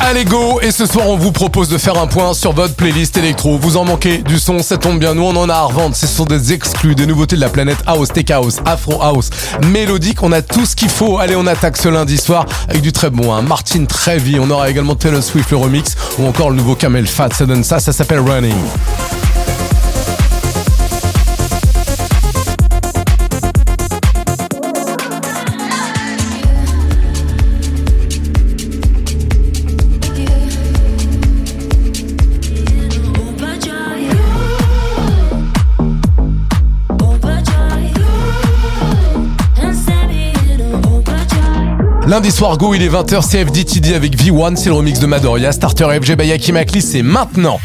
Allez go Et ce soir on vous propose de faire un point sur votre playlist électro. Vous en manquez du son, ça tombe bien, nous on en a à revendre. Ce sont des exclus, des nouveautés de la planète House, Tech House, Afro House, Mélodique. On a tout ce qu'il faut. Allez on attaque ce lundi soir avec du très bon. Hein. Martin Trevi, on aura également Taylor Swift le remix ou encore le nouveau Camel Fat. Ça donne ça, ça s'appelle Running. Lundi soir, go, il est 20h, CFDTD avec V1, c'est le remix de Madoria, Starter FG Bayaki Makli, c'est maintenant.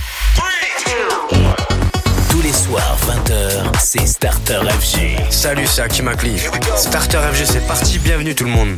Tous les soirs, 20h, c'est Starter FG. Salut, c'est Hakim Akli. Starter FG, c'est parti. Bienvenue tout le monde.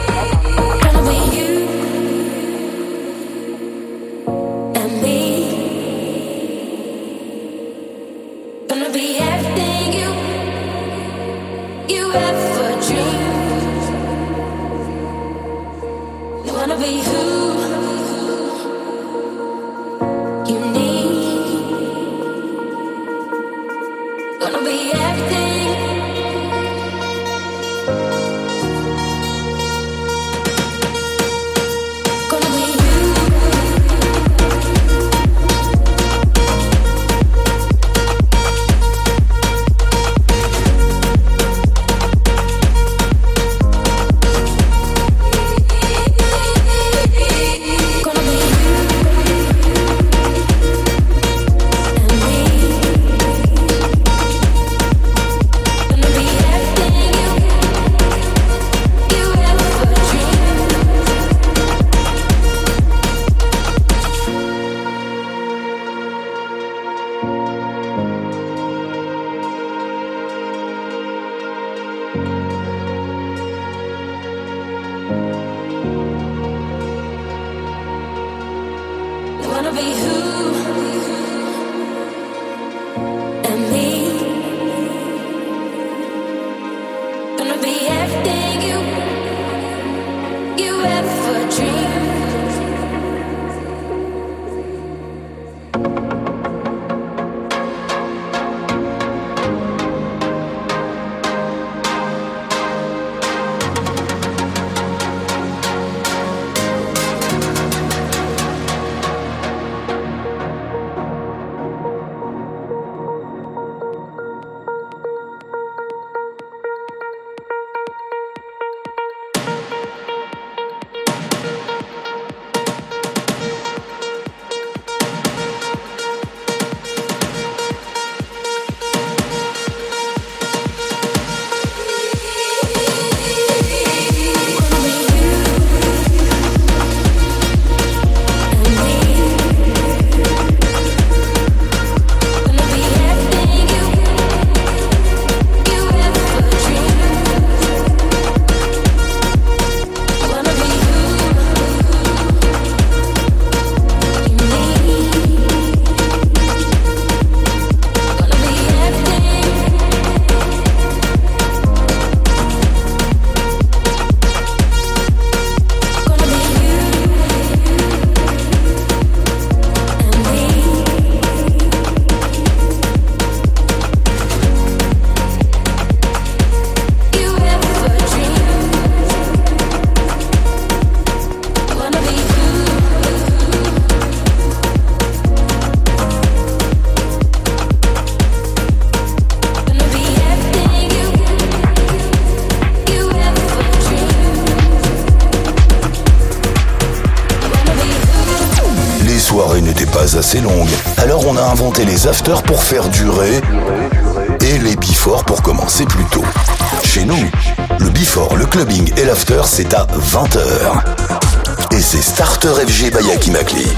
c'est à 20h. Et c'est Starter FG by Akimakli.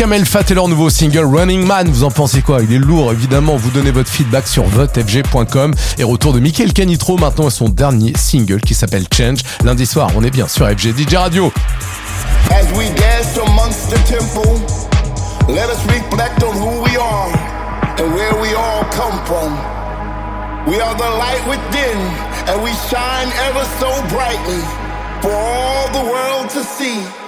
Kamel Fat et leur nouveau single Running Man. Vous en pensez quoi? Il est lourd, évidemment. Vous donnez votre feedback sur votefg.com. Et retour de Michael Canitro maintenant à son dernier single qui s'appelle Change. Lundi soir, on est bien sur FG DJ Radio. As we dance amongst the temple, let us reflect on who we are and where we all come from. We are the light within, and we shine ever so brightly for all the world to see.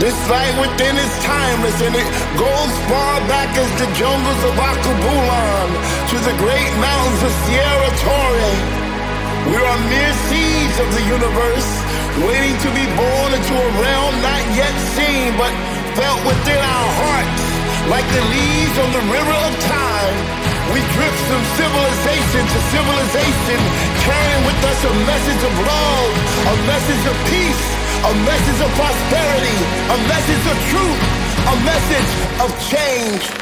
This light within is timeless, and it goes far back as the jungles of Akabulan to the great mountains of Sierra Torre. We are mere seeds of the universe, waiting to be born into a realm not yet seen, but felt within our hearts, like the leaves on the river of time. We drift from civilization to civilization, carrying with us a message of love, a message of peace, a message of prosperity, a message of truth, a message of change.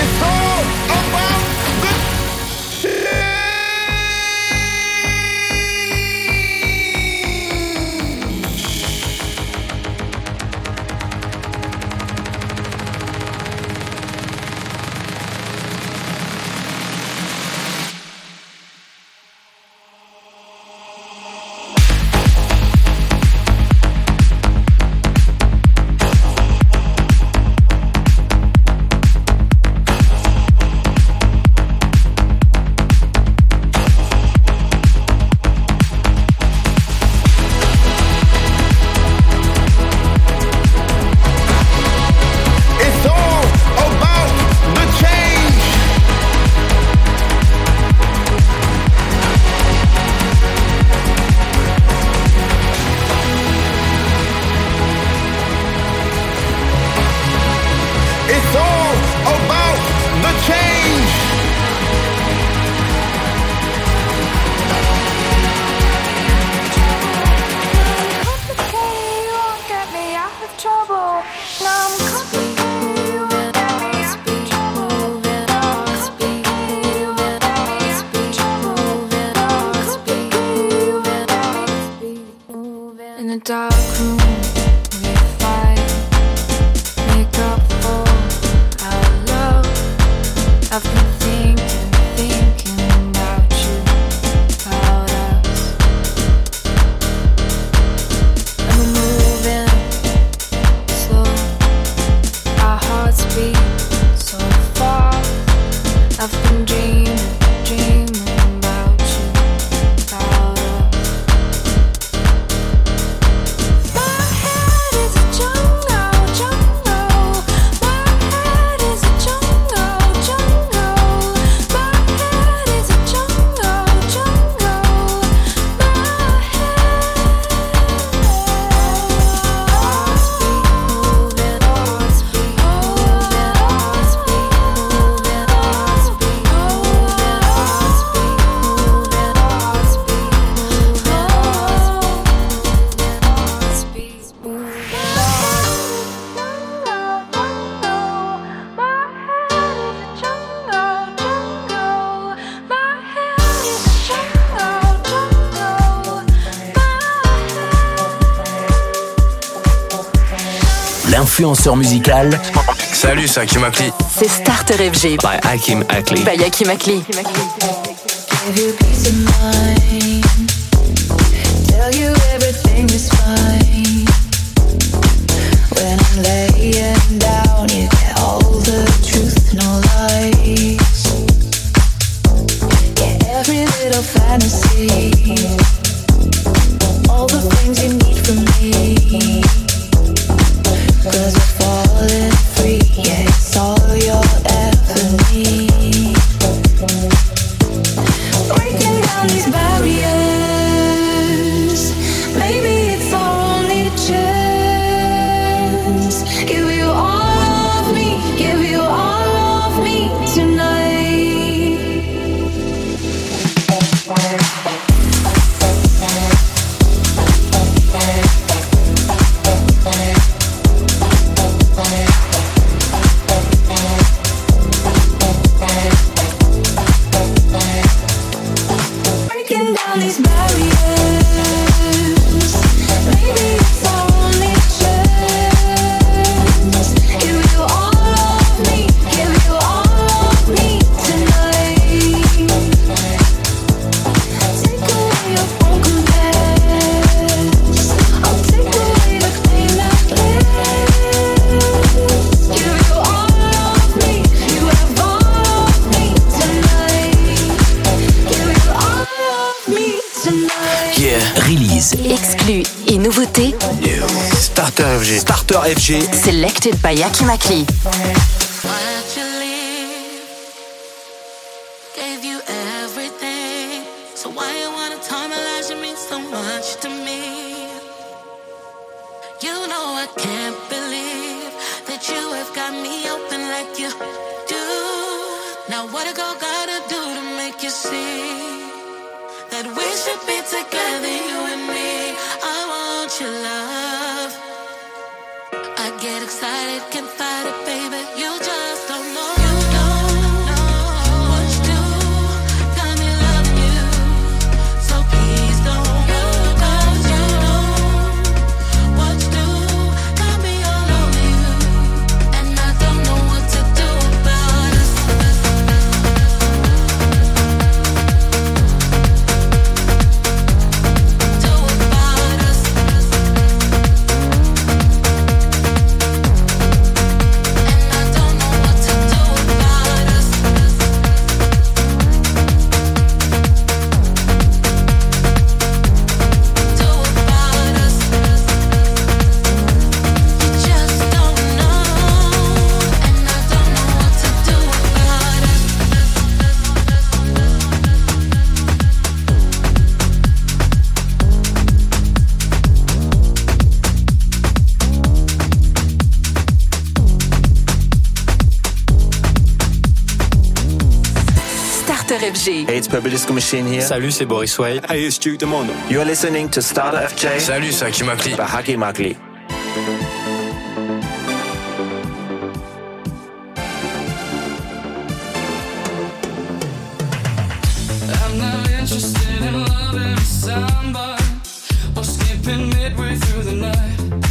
It's all musical. Salut, c'est Hakim Akli. C'est Starter FG. By Hakim Akli. By Hakim Akli. Akli. by Yaki Makli. Boris Machine here. Salut, c'est Boris Way. Hey, it's Duke Demondo. You're listening to Starter FJ. Salut, c'est Hakim Akli. By Hakim Akli. Somebody or skipping midway through the night.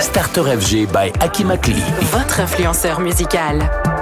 Starter FG by Akimakli. Votre influenceur musical.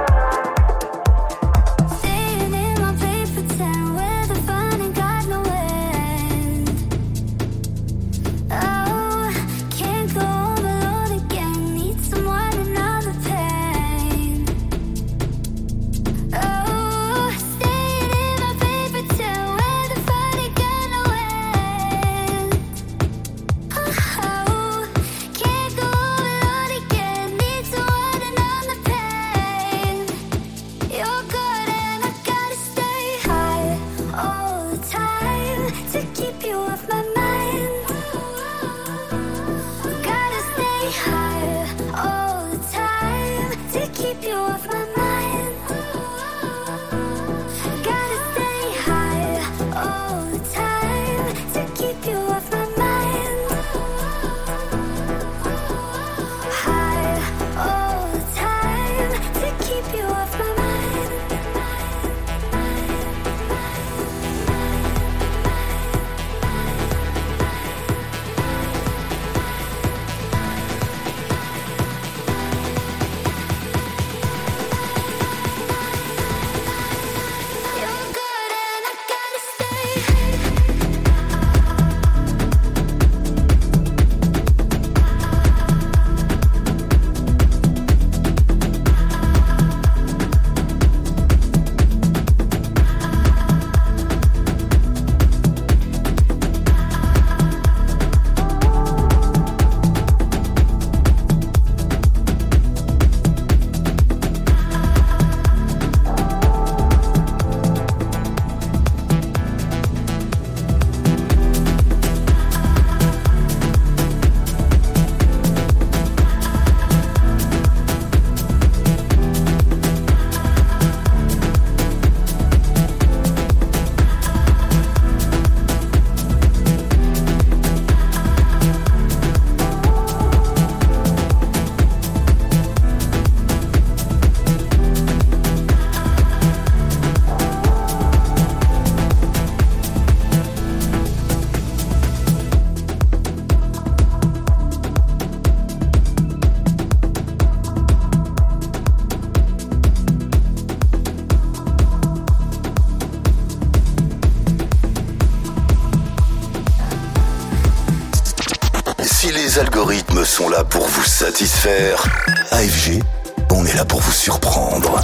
AFG, on est là pour vous surprendre.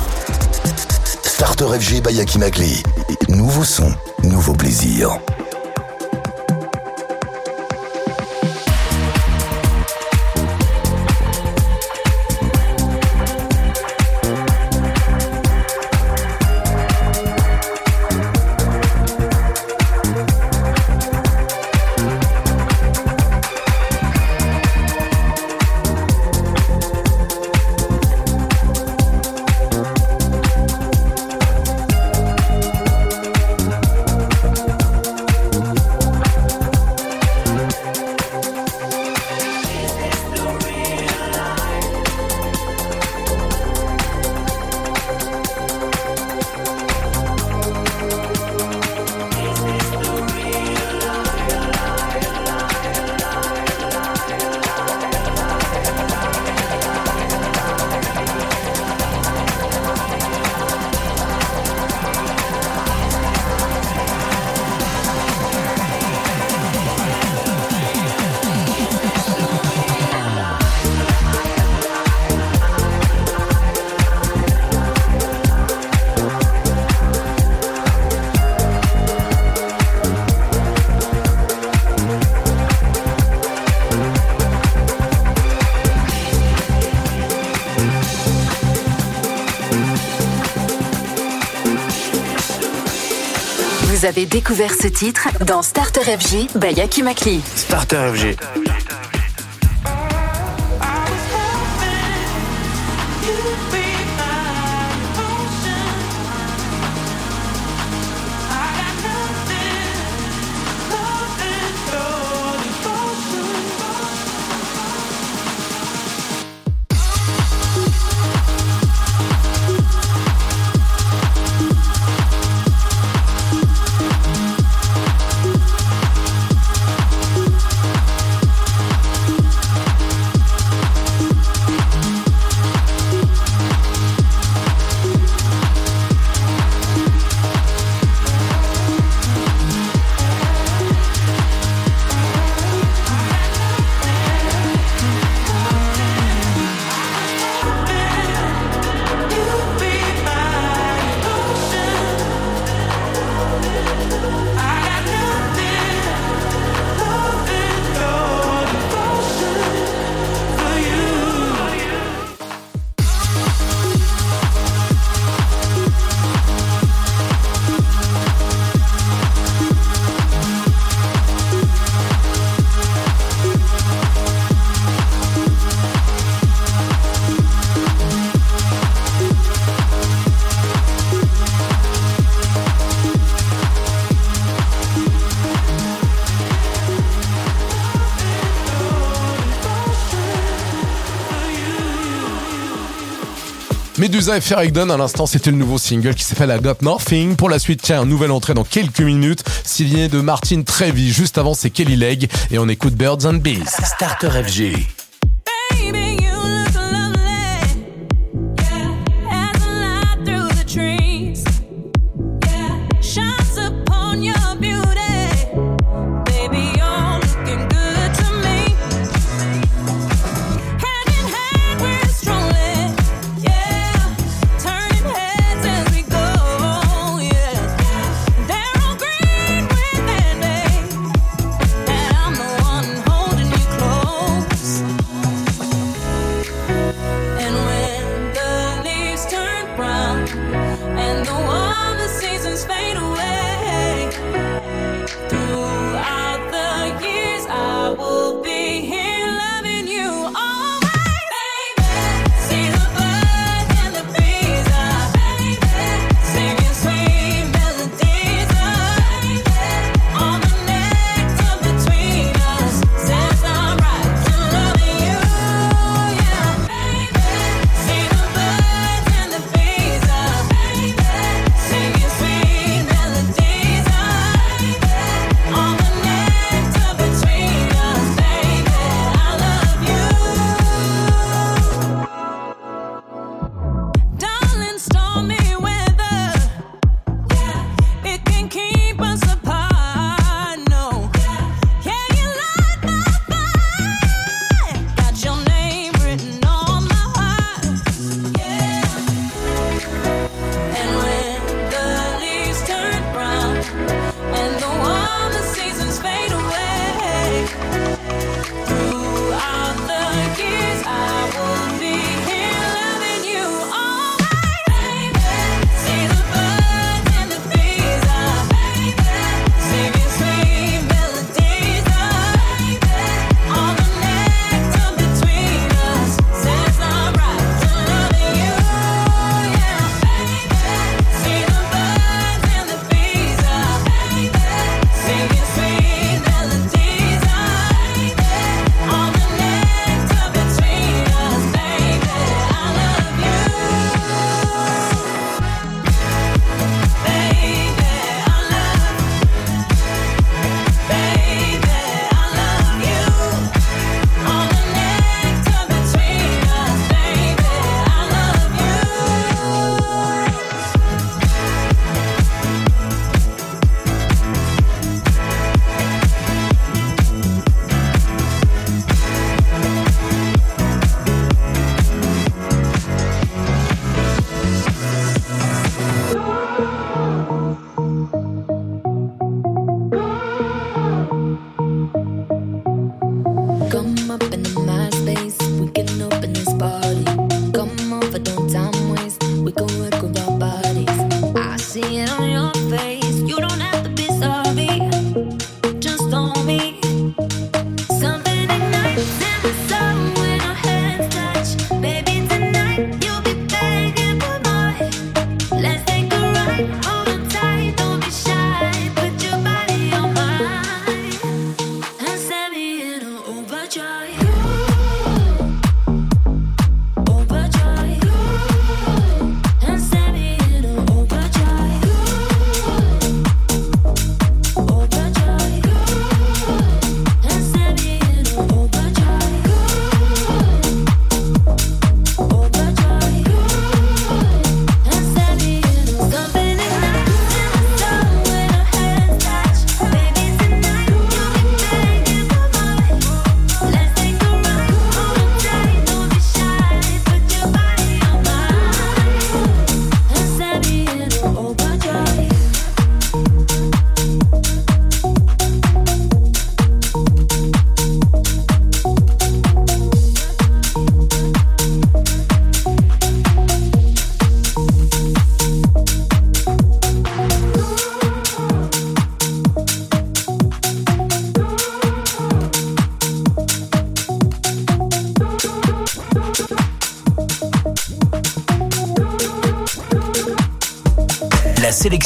Starter FG Bayaki Magli. Nouveau son, nouveau plaisir. avez découvert ce titre dans Starter FG by Yaki Makli. Starter FG. Medusa et Ferrigdon à l'instant, c'était le nouveau single qui s'appelle I Got Nothing. Pour la suite, tiens, un nouvel entrée dans quelques minutes, signé de Martine Trevi. Juste avant, c'est Kelly Legg et on écoute Birds and Bees. Starter FG.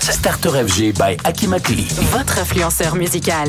Starter FG by Akimakli. Votre influenceur musical.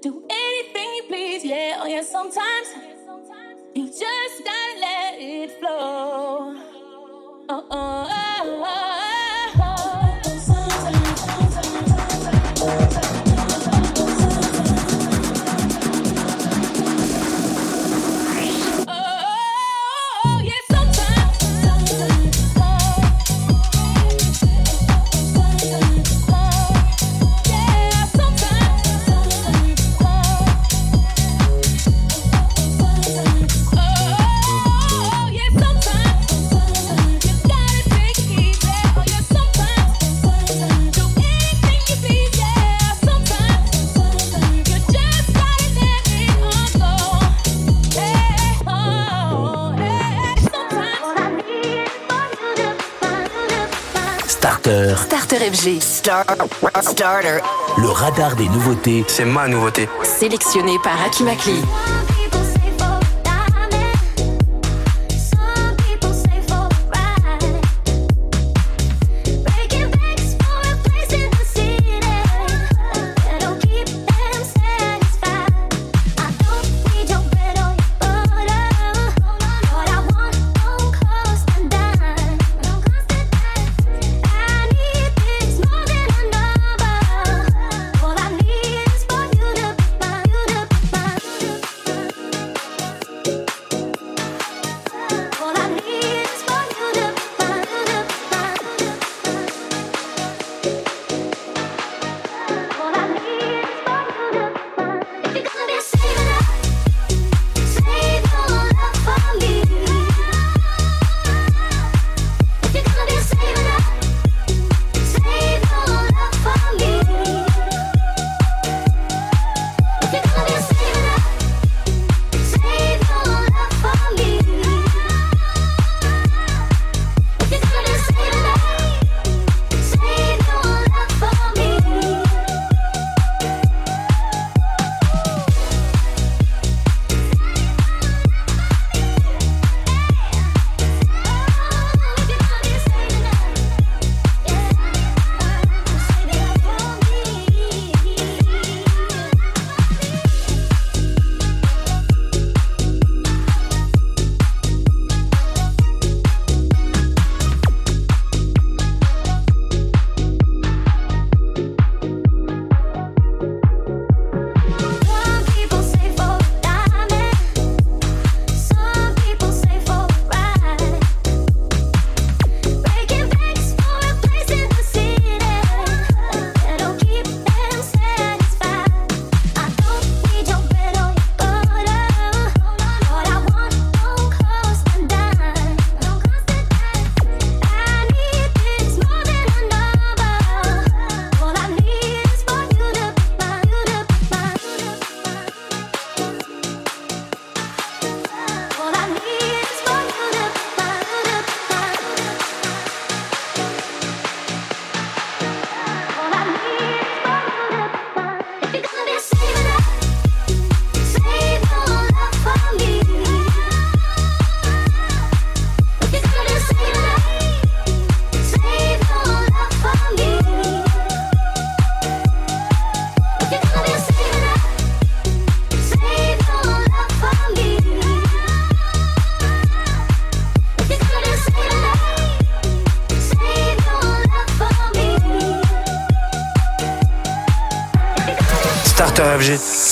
Do anything you please. Yeah, oh, yeah, sometimes you just gotta let it flow. Oh, oh, Starter. le radar des nouveautés. C'est ma nouveauté. Sélectionné par Akimakli.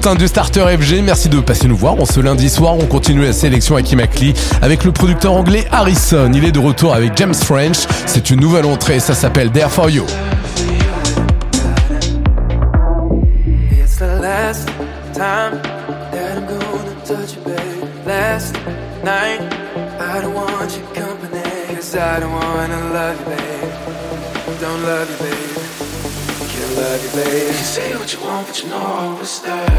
du Starter FG. Merci de passer nous voir. En ce lundi soir, on continue la sélection à Kimakli avec le producteur anglais Harrison. Il est de retour avec James French. C'est une nouvelle entrée. Ça s'appelle There for You. love you, babe. Say what you want, but you know always stay.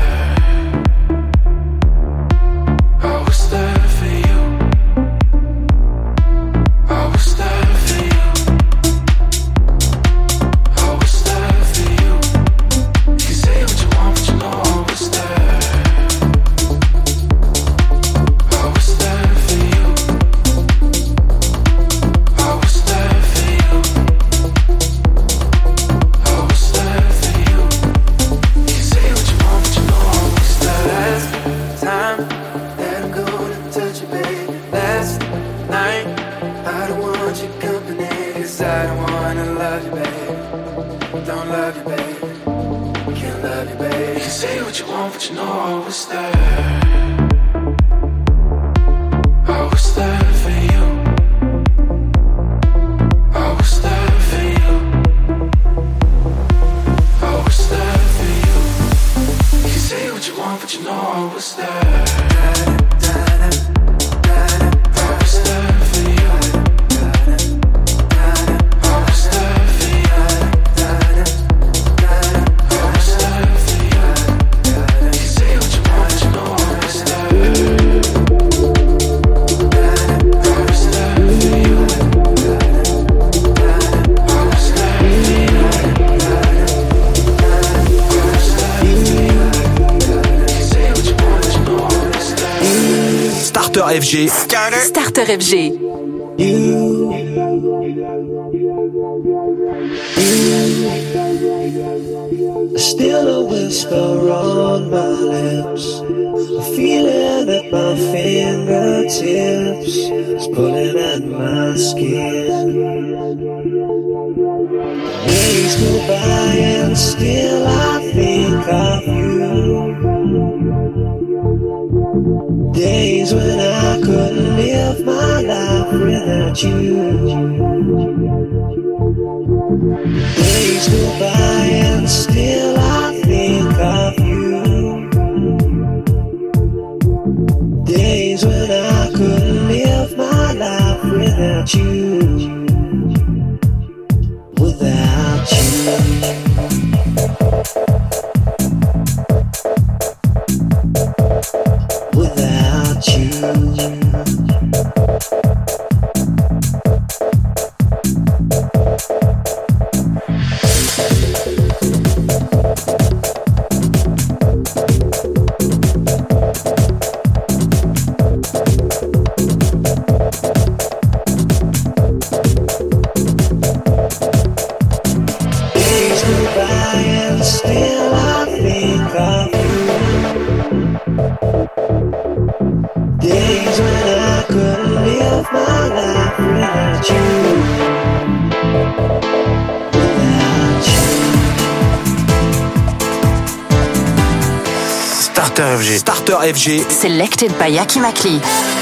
Selected by Yaki Makli.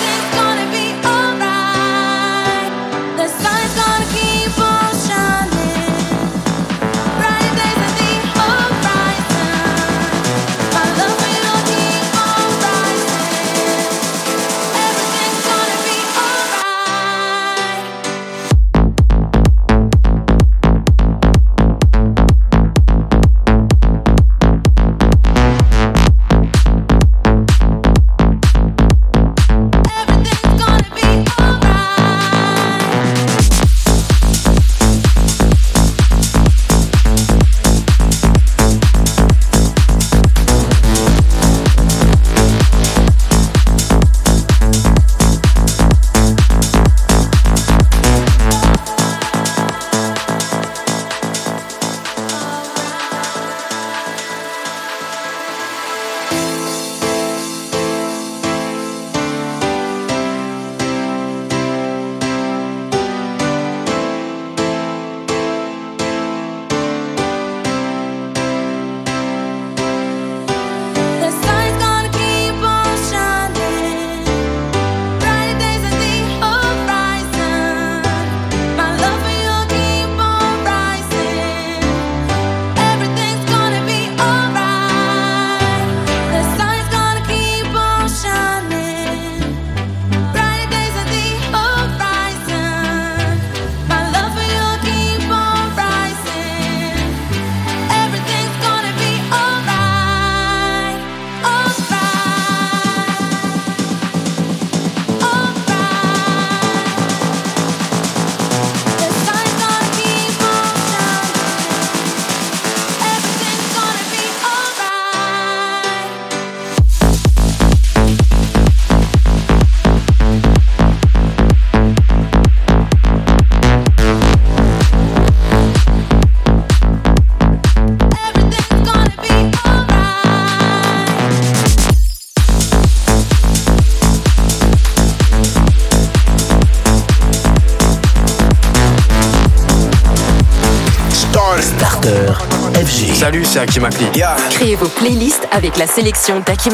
C'est Akimakli. Créez vos playlists avec la sélection d'Aki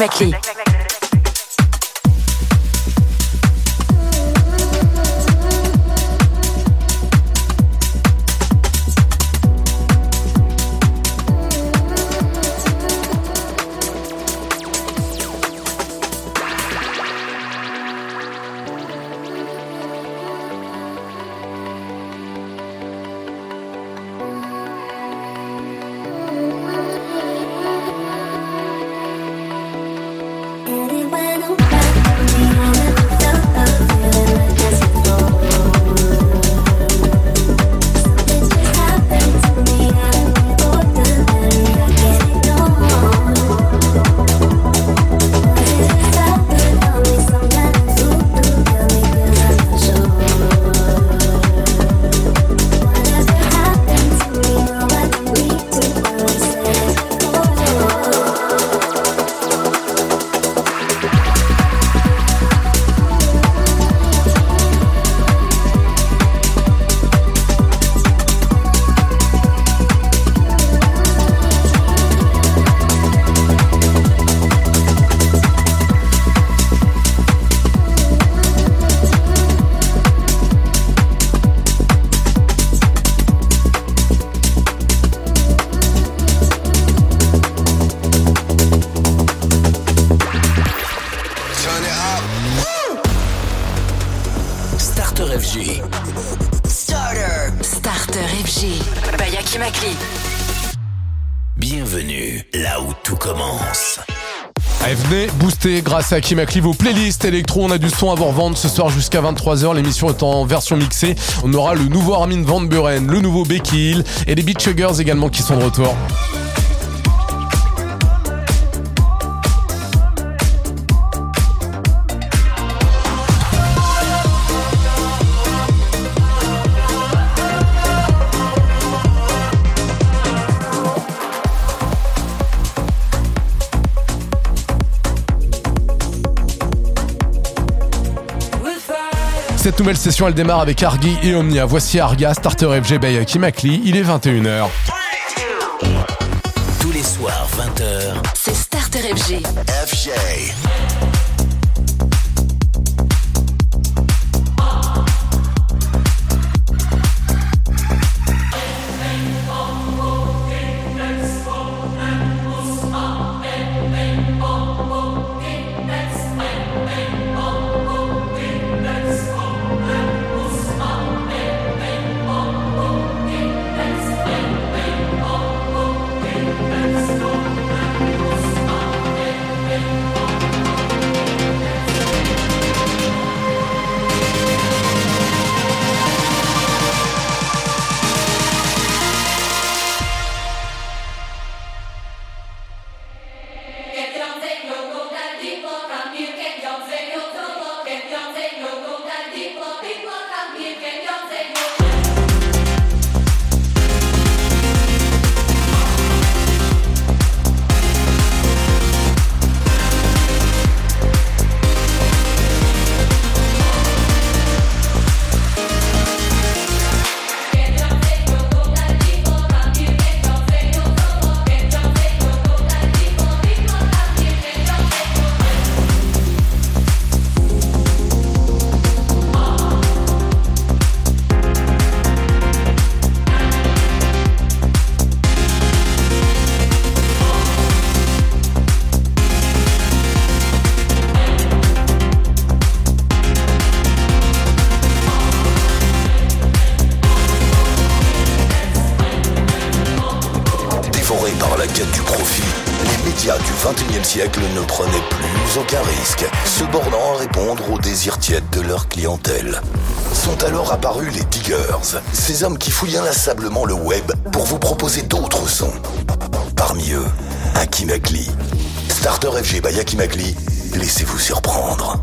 grâce à Kimakli vos playlists électro. On a du son à vous revendre ce soir jusqu'à 23h. L'émission est en version mixée. On aura le nouveau Armin Van Buren, le nouveau Becky Hill et les Beat Suggers également qui sont de retour. Cette nouvelle session, elle démarre avec Argy et Omnia. Voici Arga, Starter FG by Aki Makli. Il est 21h. Tous les soirs, 20h. C'est Starter FG. Ces hommes qui fouillent inlassablement le web pour vous proposer d'autres sons. Parmi eux, Akimakli. Starter FG by Akimakli, laissez-vous surprendre.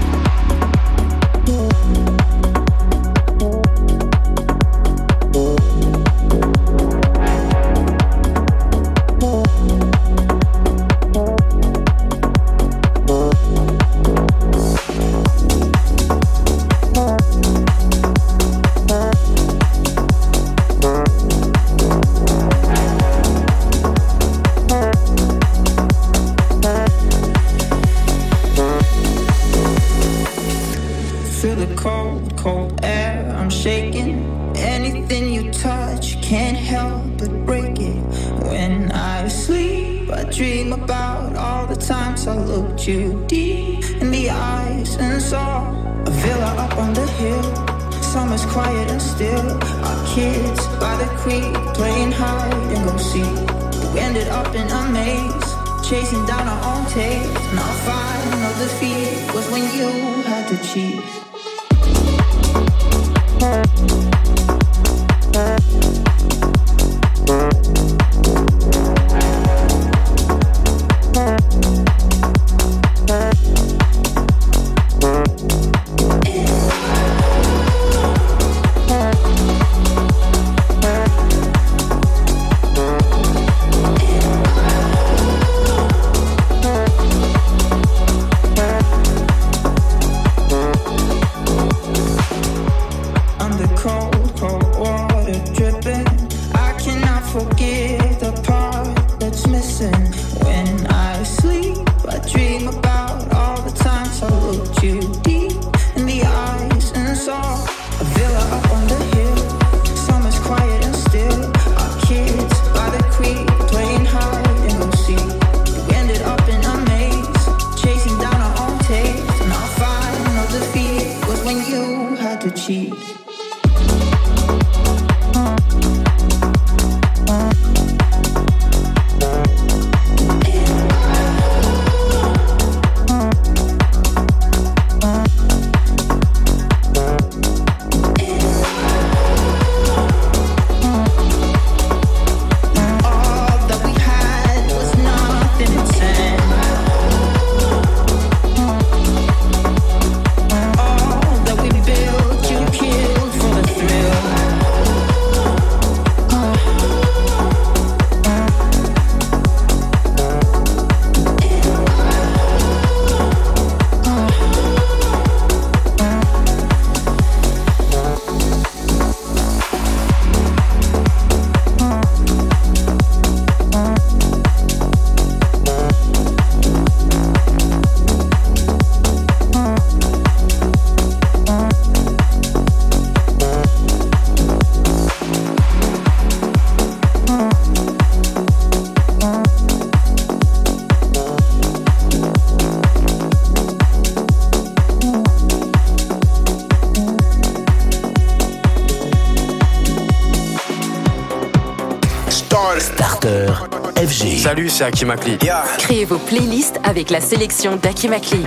Créez vos playlists avec la sélection d'Akimakli.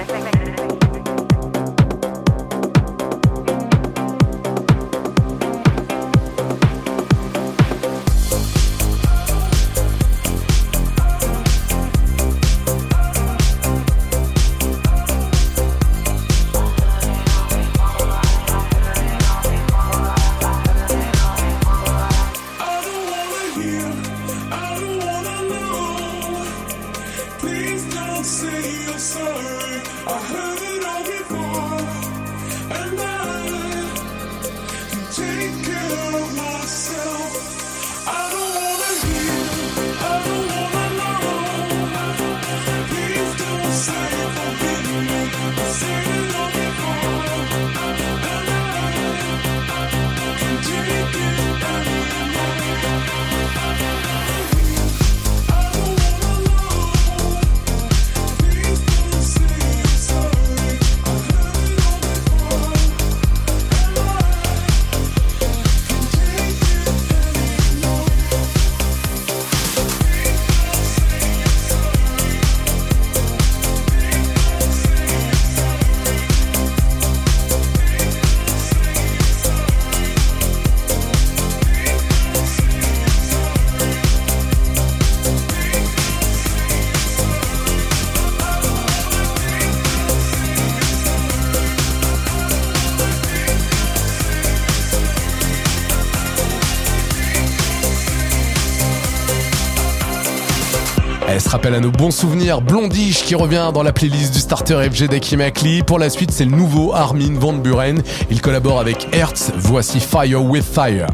Rappelle à nos bons souvenirs. Blondish qui revient dans la playlist du starter FG d'Akimakli. Pour la suite, c'est le nouveau Armin Van Buren. Il collabore avec Hertz. Voici Fire with Fire.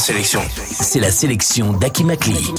C'est la sélection d'Aki Makli.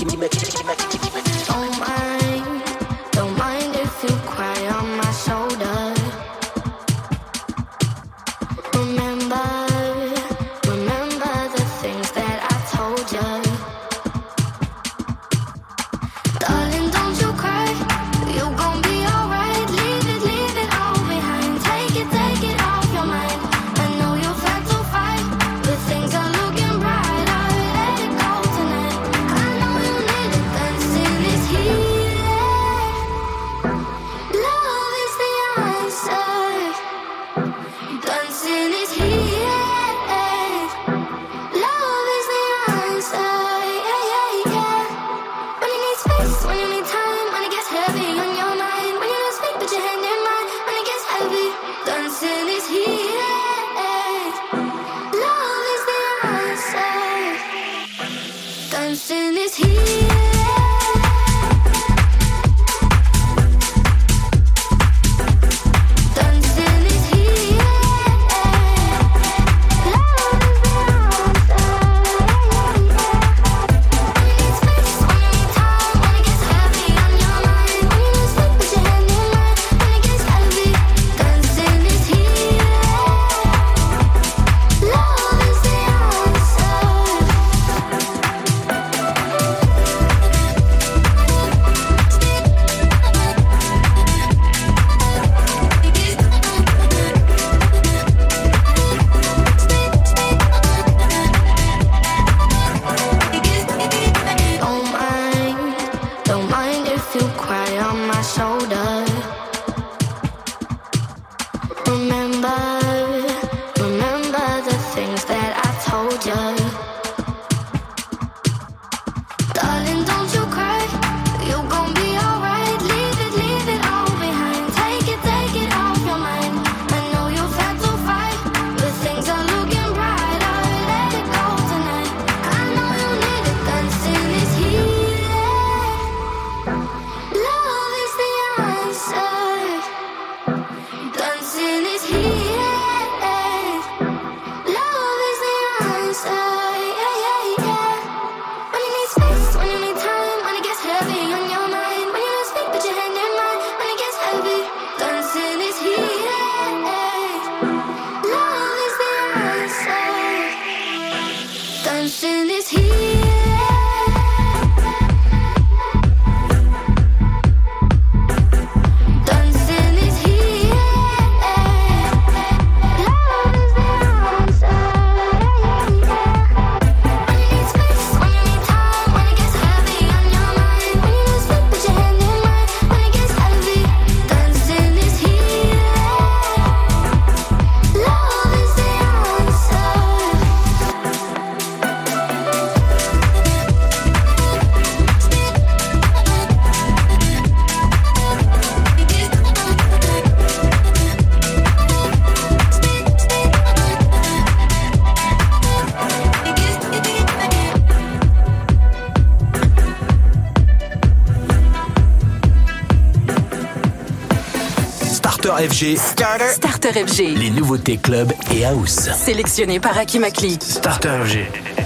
Starter FG. Starter. FG. Les nouveautés club et house. Sélectionné par Akimakli. Starter FG.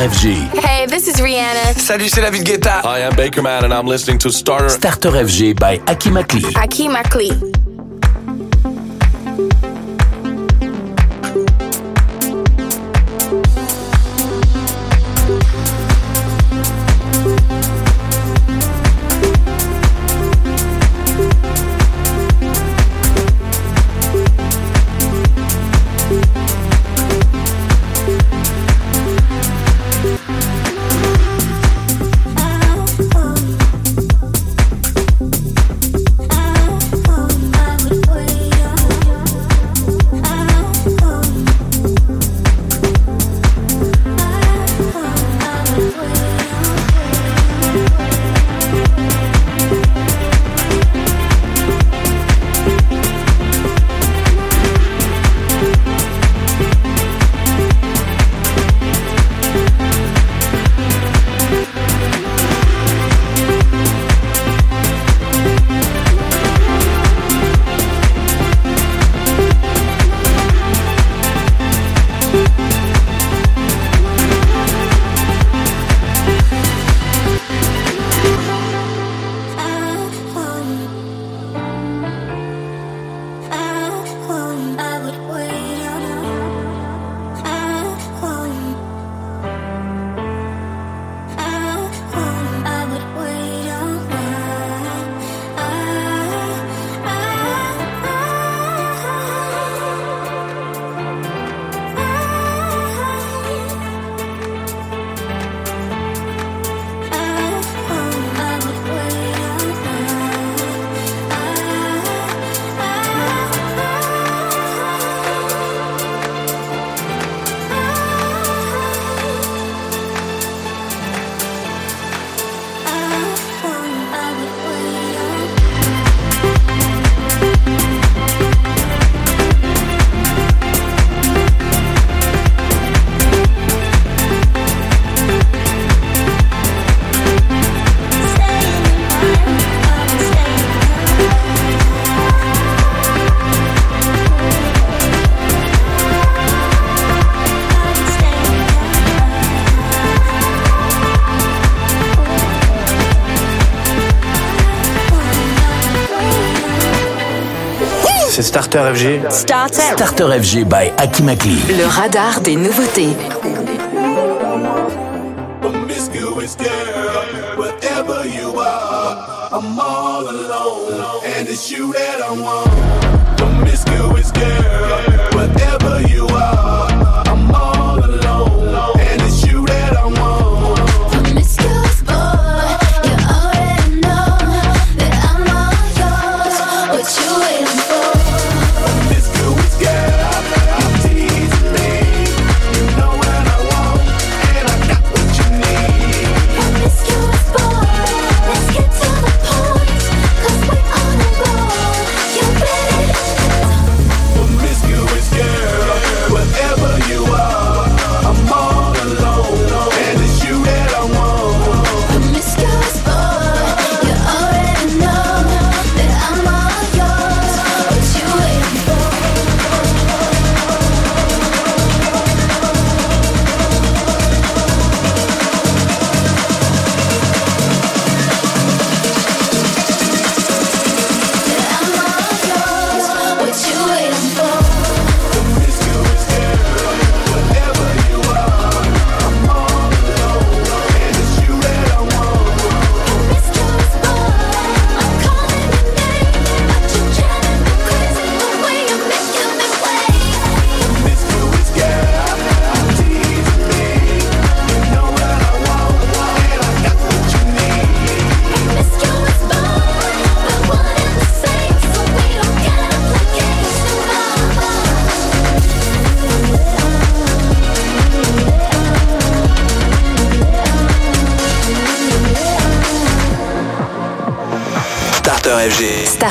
FG. Hey, this is Rihanna. Salut, c'est David Guetta. I am Bakerman and I'm listening to Starter. Starter FG by Akimakli. Akimakli. FG. Starter. Starter FG by Akimakli. Le radar des nouveautés. I'm all alone, and it's you that I want. Promiscuous girl.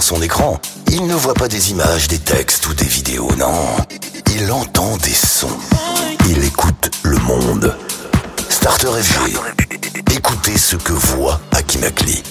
son écran, il ne voit pas des images, des textes ou des vidéos, non. Il entend des sons. Il écoute le monde. Starter FG. Écoutez ce que voit Akimakli.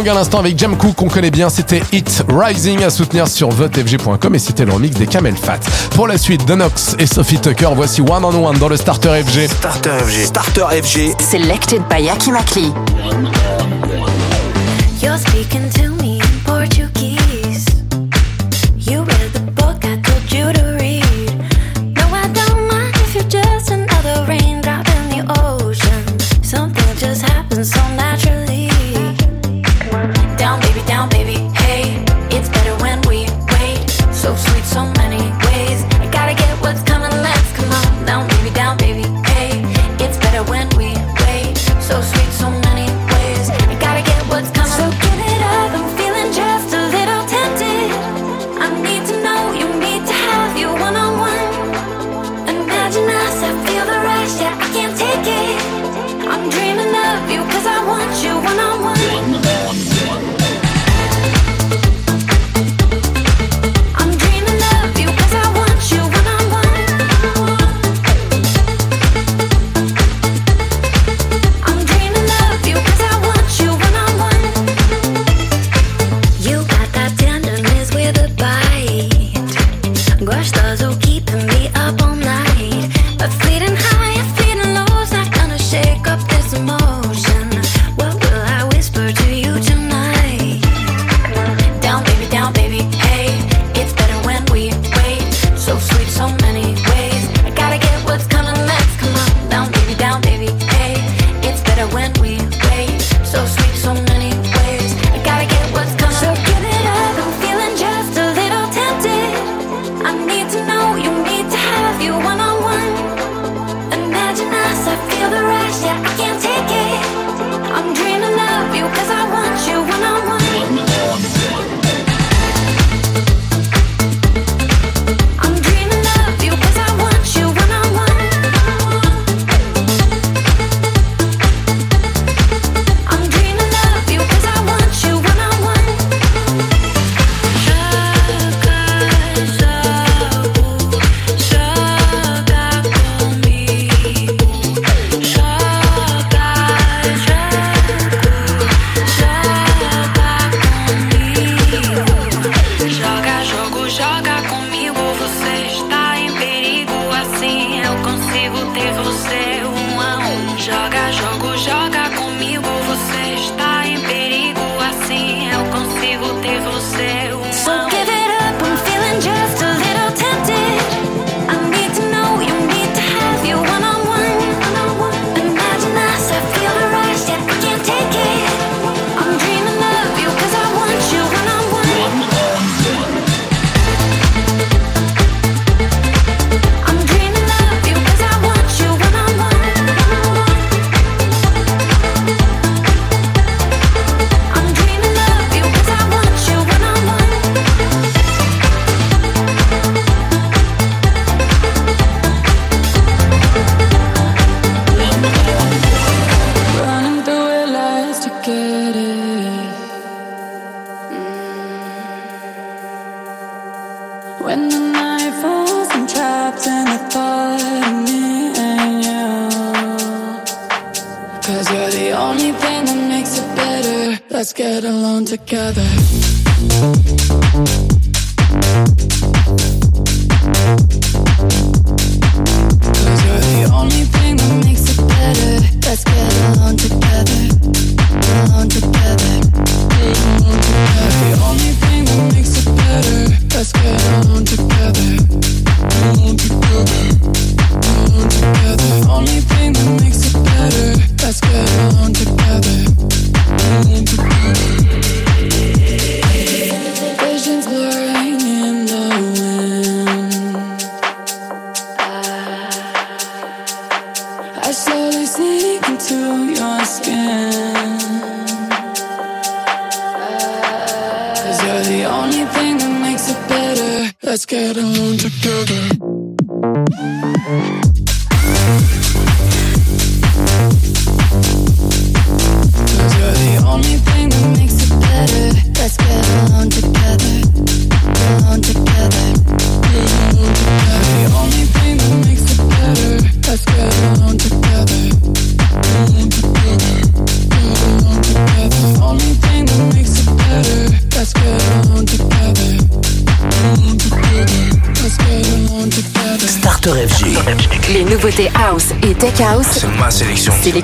Young à l'instant avec Jamcoo, qu'on connaît bien, c'était Hit Rising à soutenir sur votefg.com et c'était le remix des Camel Fat. Pour la suite, Denox et Sophie Tucker, voici One on One dans le Starter FG. Starter FG. Starter FG. Selected by Yaki Makli. You're speaking to me in Portugal.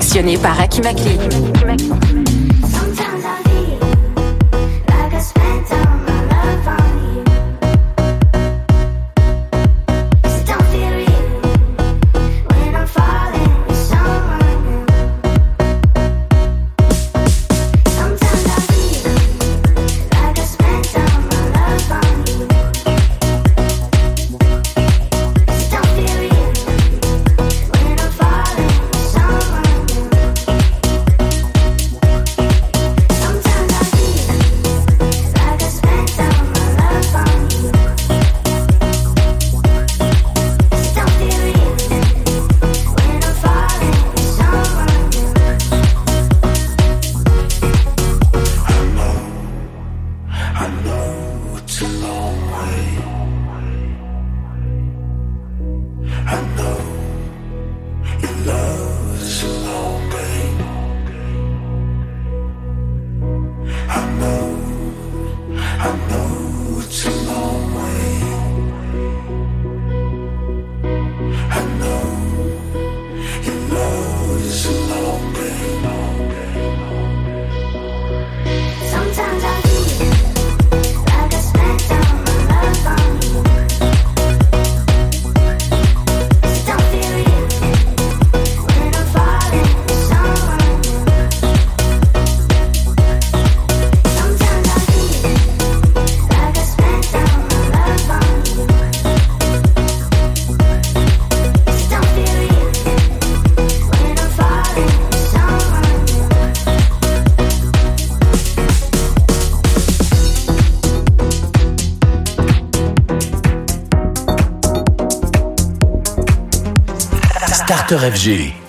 Sélection. Sélectionnées par Akimakli. Starter FG.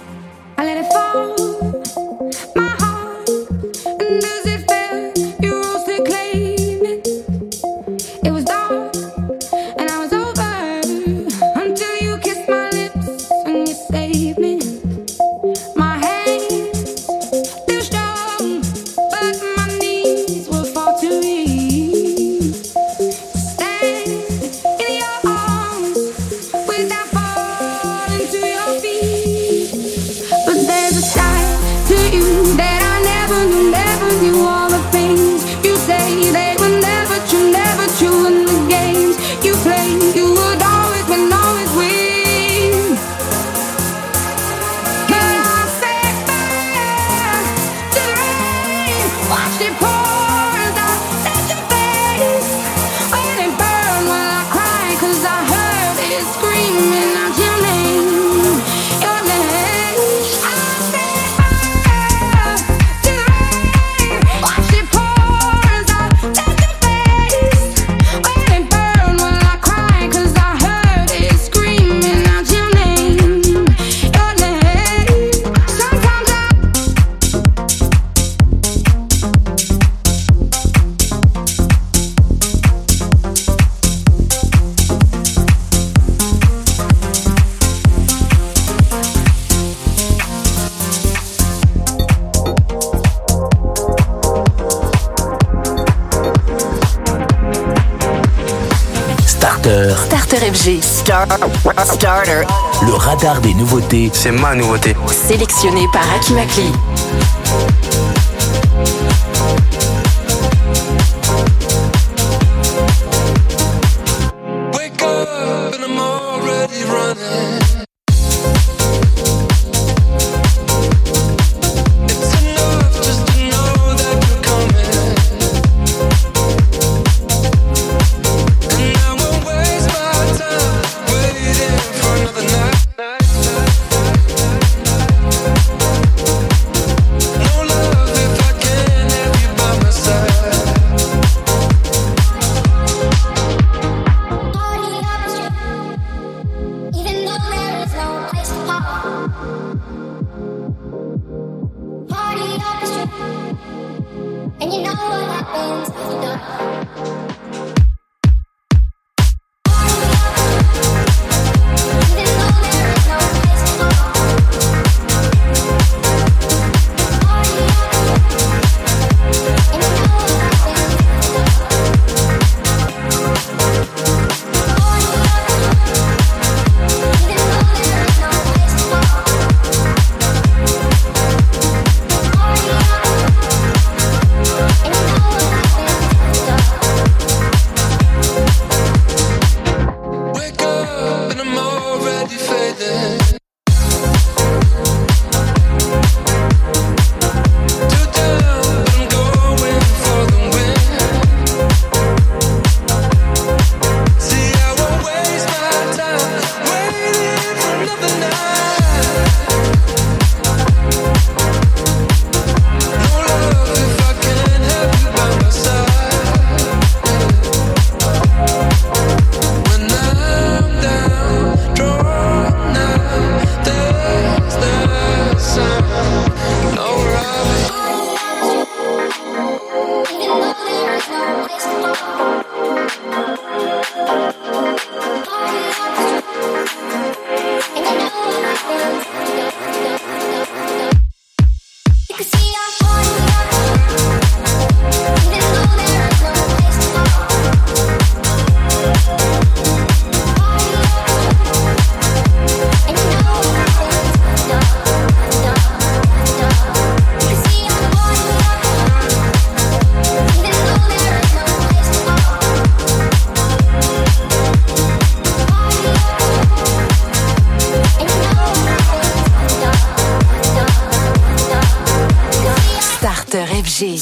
C'est ma nouveauté. Sélectionné par Aki Makli.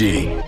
hoje.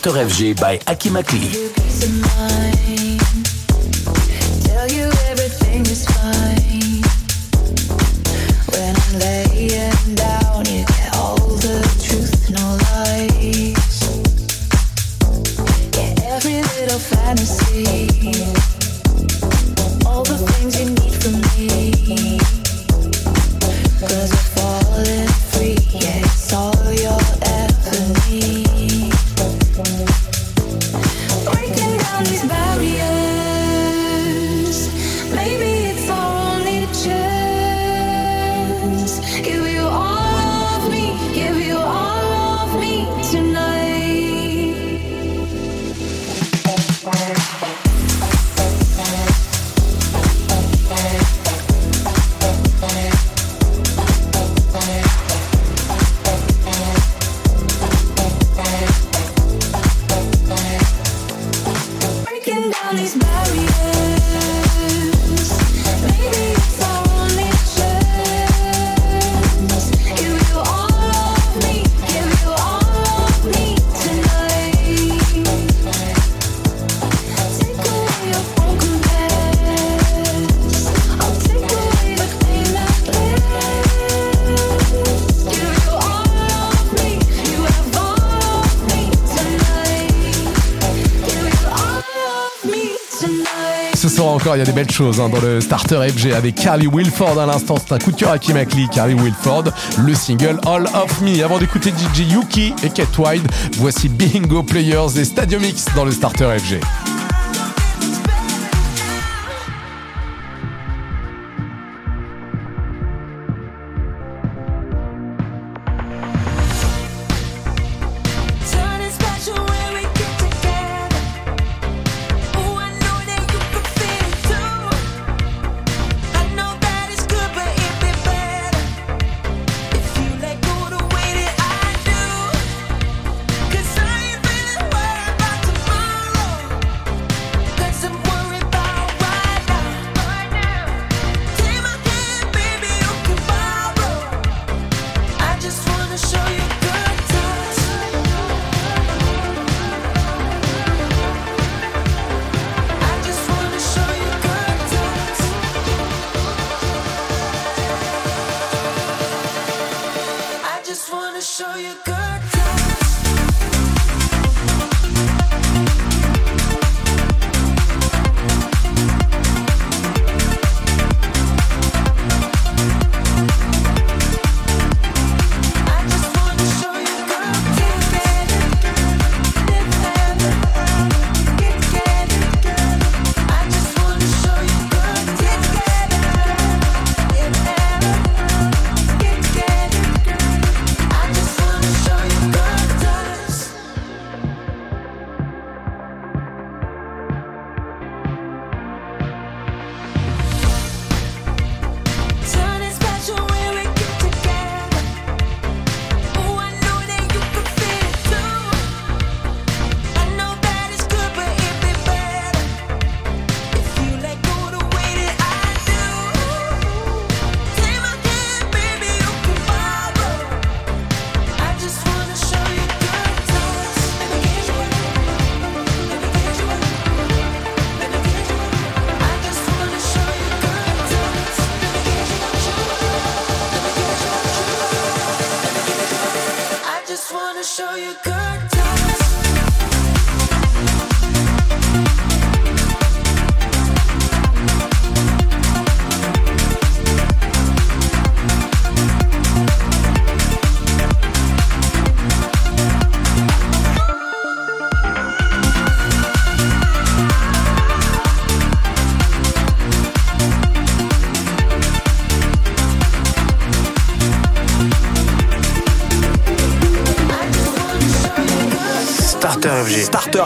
Carte FG by Akimakli. il y a des belles choses hein, dans le starter FG avec Carly Wilford à l'instant. C'est un coup de cœur à Kimakli, Carly Wilford, le single All of Me. Avant d'écouter DJ Yuki et Cat Wide, voici Bingo Players et Stadium X dans le starter FG.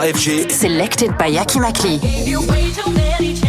FG. Selected by Yaki Makli.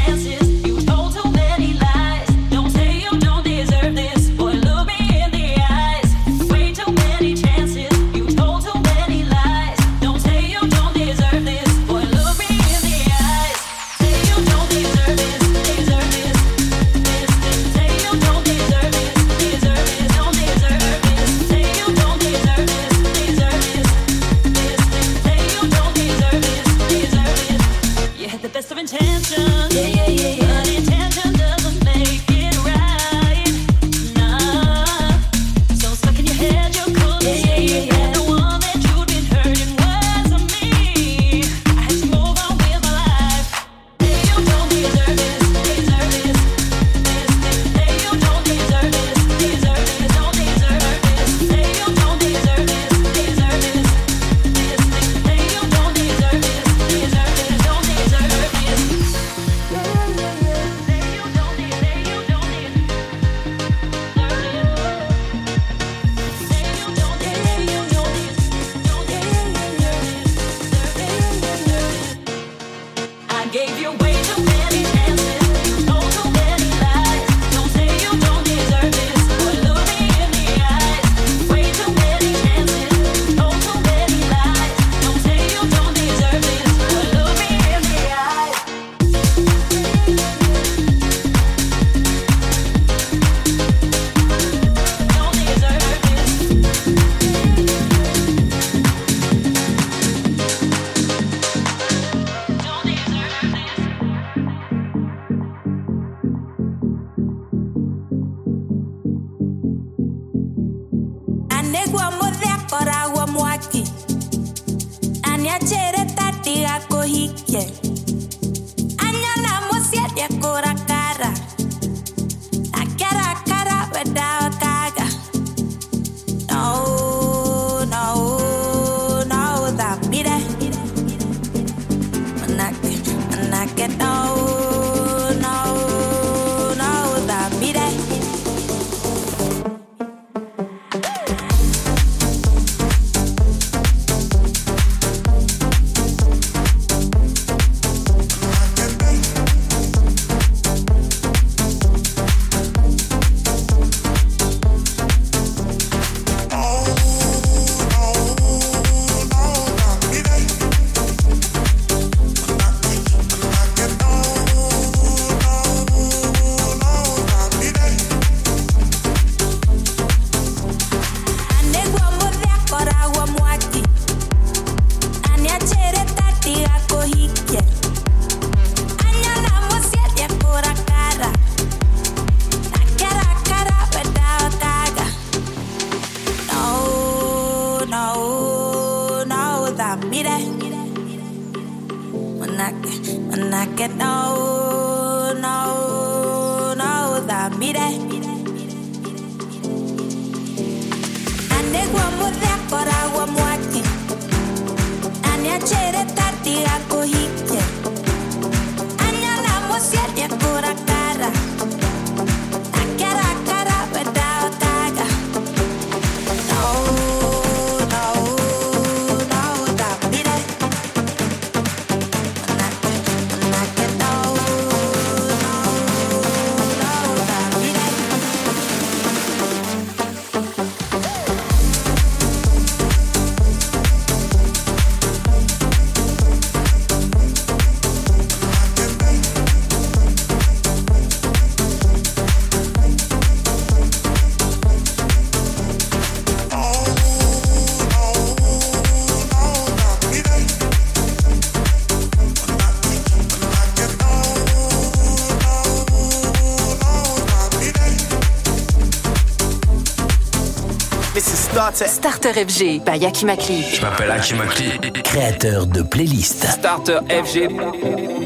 Starter. Starter FG by Yaki Makli. Je m'appelle Hakim Akli, créateur de playlists. Starter FG.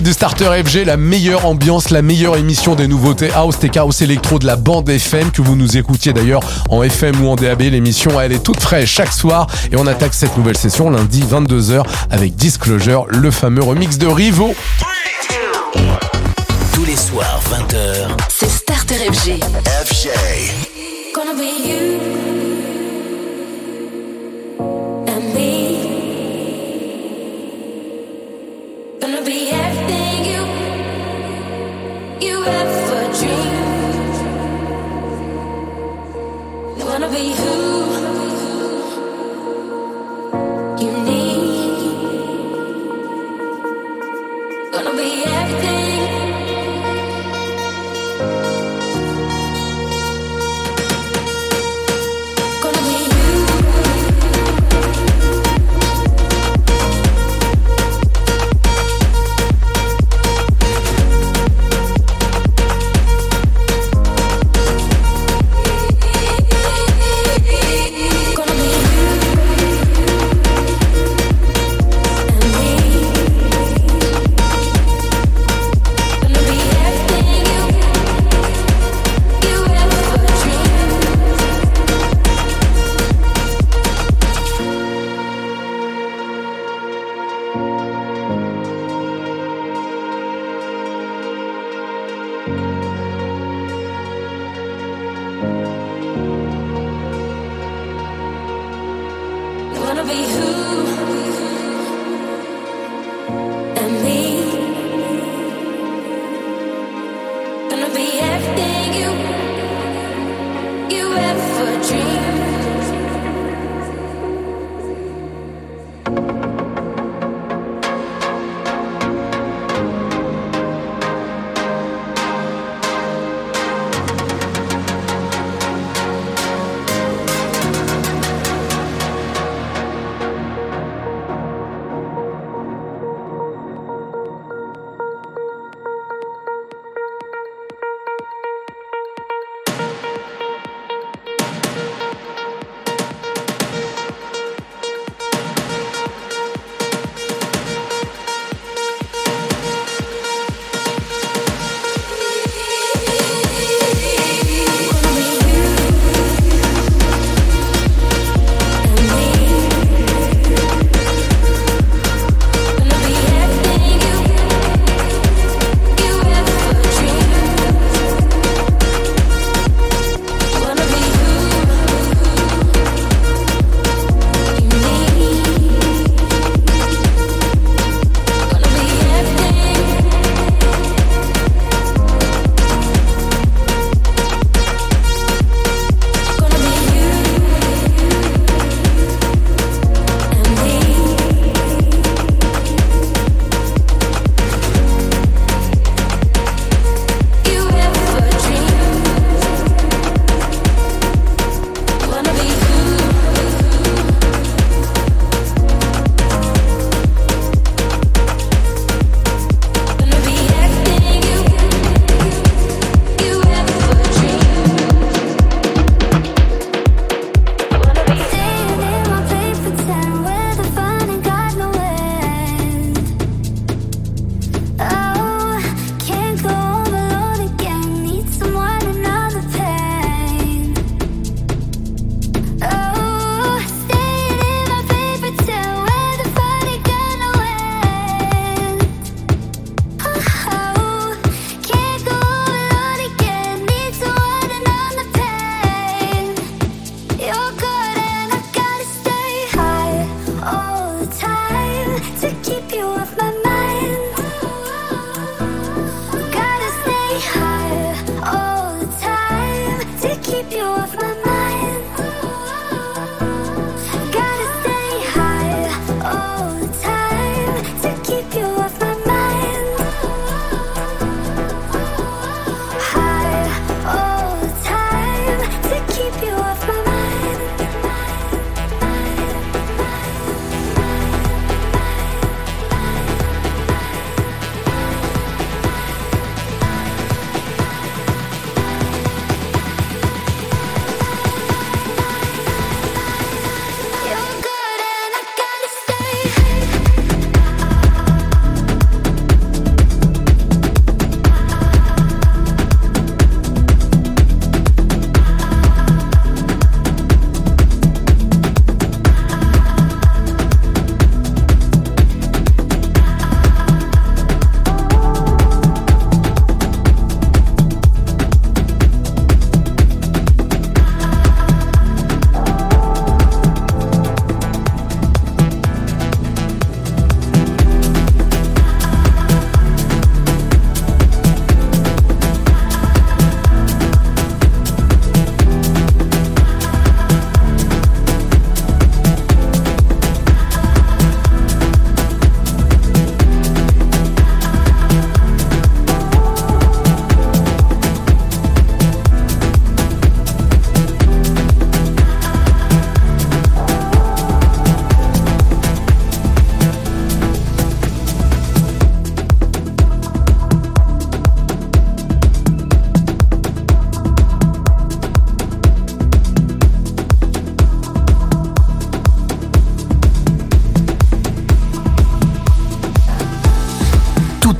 Du Starter FG, la meilleure ambiance, la meilleure émission des nouveautés House, Tech House Electro de la bande FM que vous nous écoutiez d'ailleurs en FM ou en DAB. L'émission elle est toute fraîche chaque soir et on attaque cette nouvelle session lundi 22h avec Disclosure, le fameux remix de Rivo.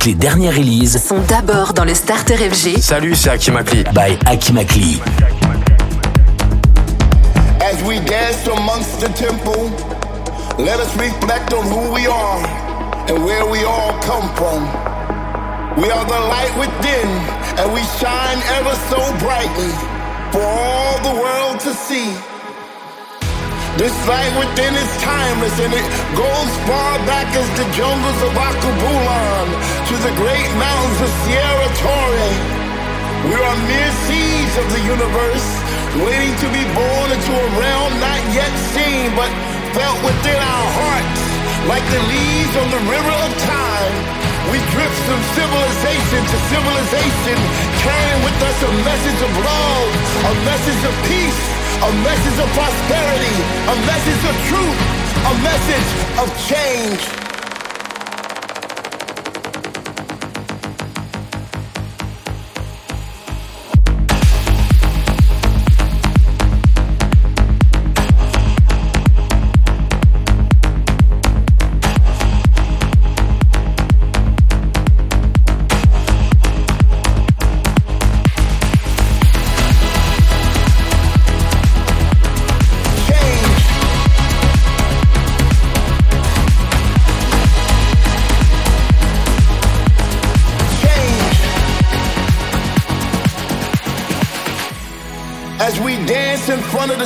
Les dernières releases Sont d'abord dans le Starter FG. Salut, c'est Akimakli. by Akimakli. As we dance amongst the temple, let us reflect on who we are and where we all come from. We are the light within, and we shine ever so brightly for all the world to see. This light within is timeless, and it goes far back as the jungles of Akabulan to the great mountains of Sierra Torre. We are mere seeds of the universe, waiting to be born into a realm not yet seen, but felt within our hearts like the leaves on the river of time. We drift from civilization to civilization, carrying with us a message of love, a message of peace, a message of prosperity, a message of truth, a message of change.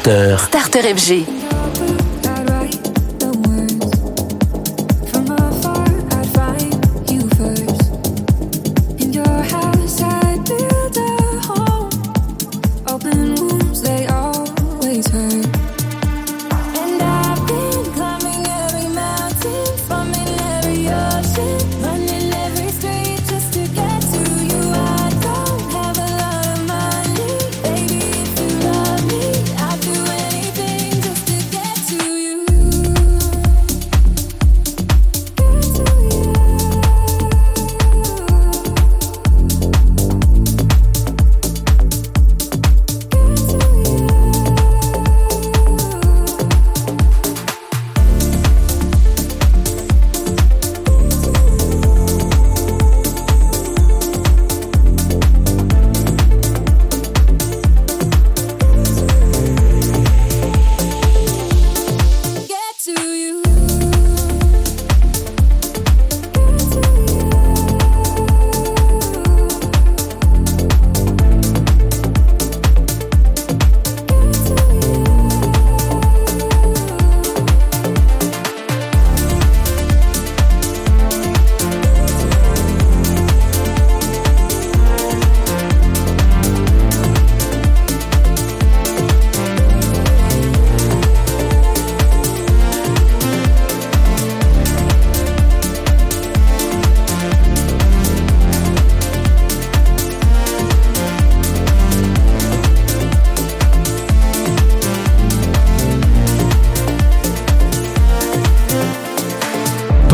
Starter. Starter FG.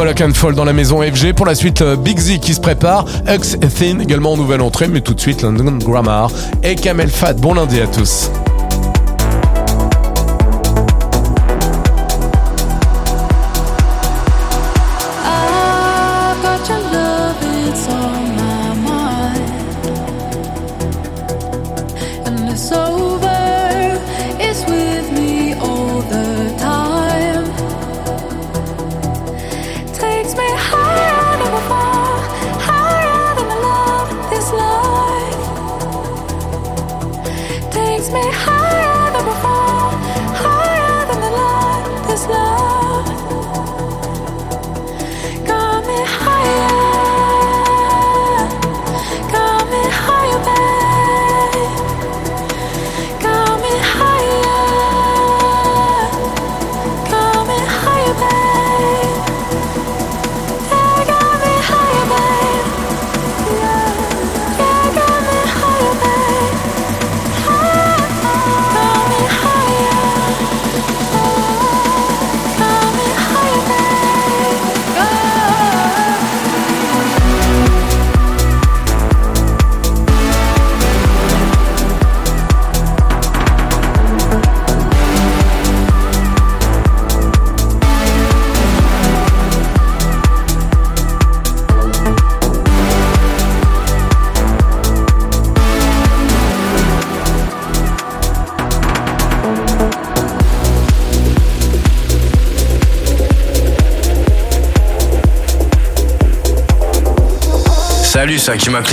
Pollock and Fall dans la maison FG. Pour la suite, euh, Big Z qui se prépare. Hux Thin également en nouvelle entrée, mais tout de suite, London Grammar et Kamel Fat. Bon lundi à tous.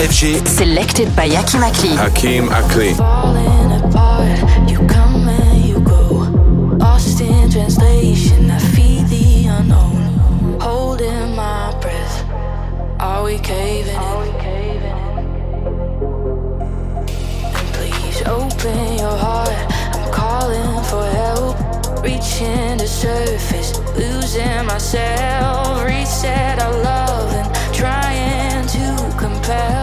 FG. Selected by Akimakli. Hakim Akli. falling apart. You come and you go. Lost in translation. I feed the unknown. Holding my breath. Are we caving in? And please open your heart. I'm calling for help. Reaching the surface. Losing myself. Reset our love and trying to compel.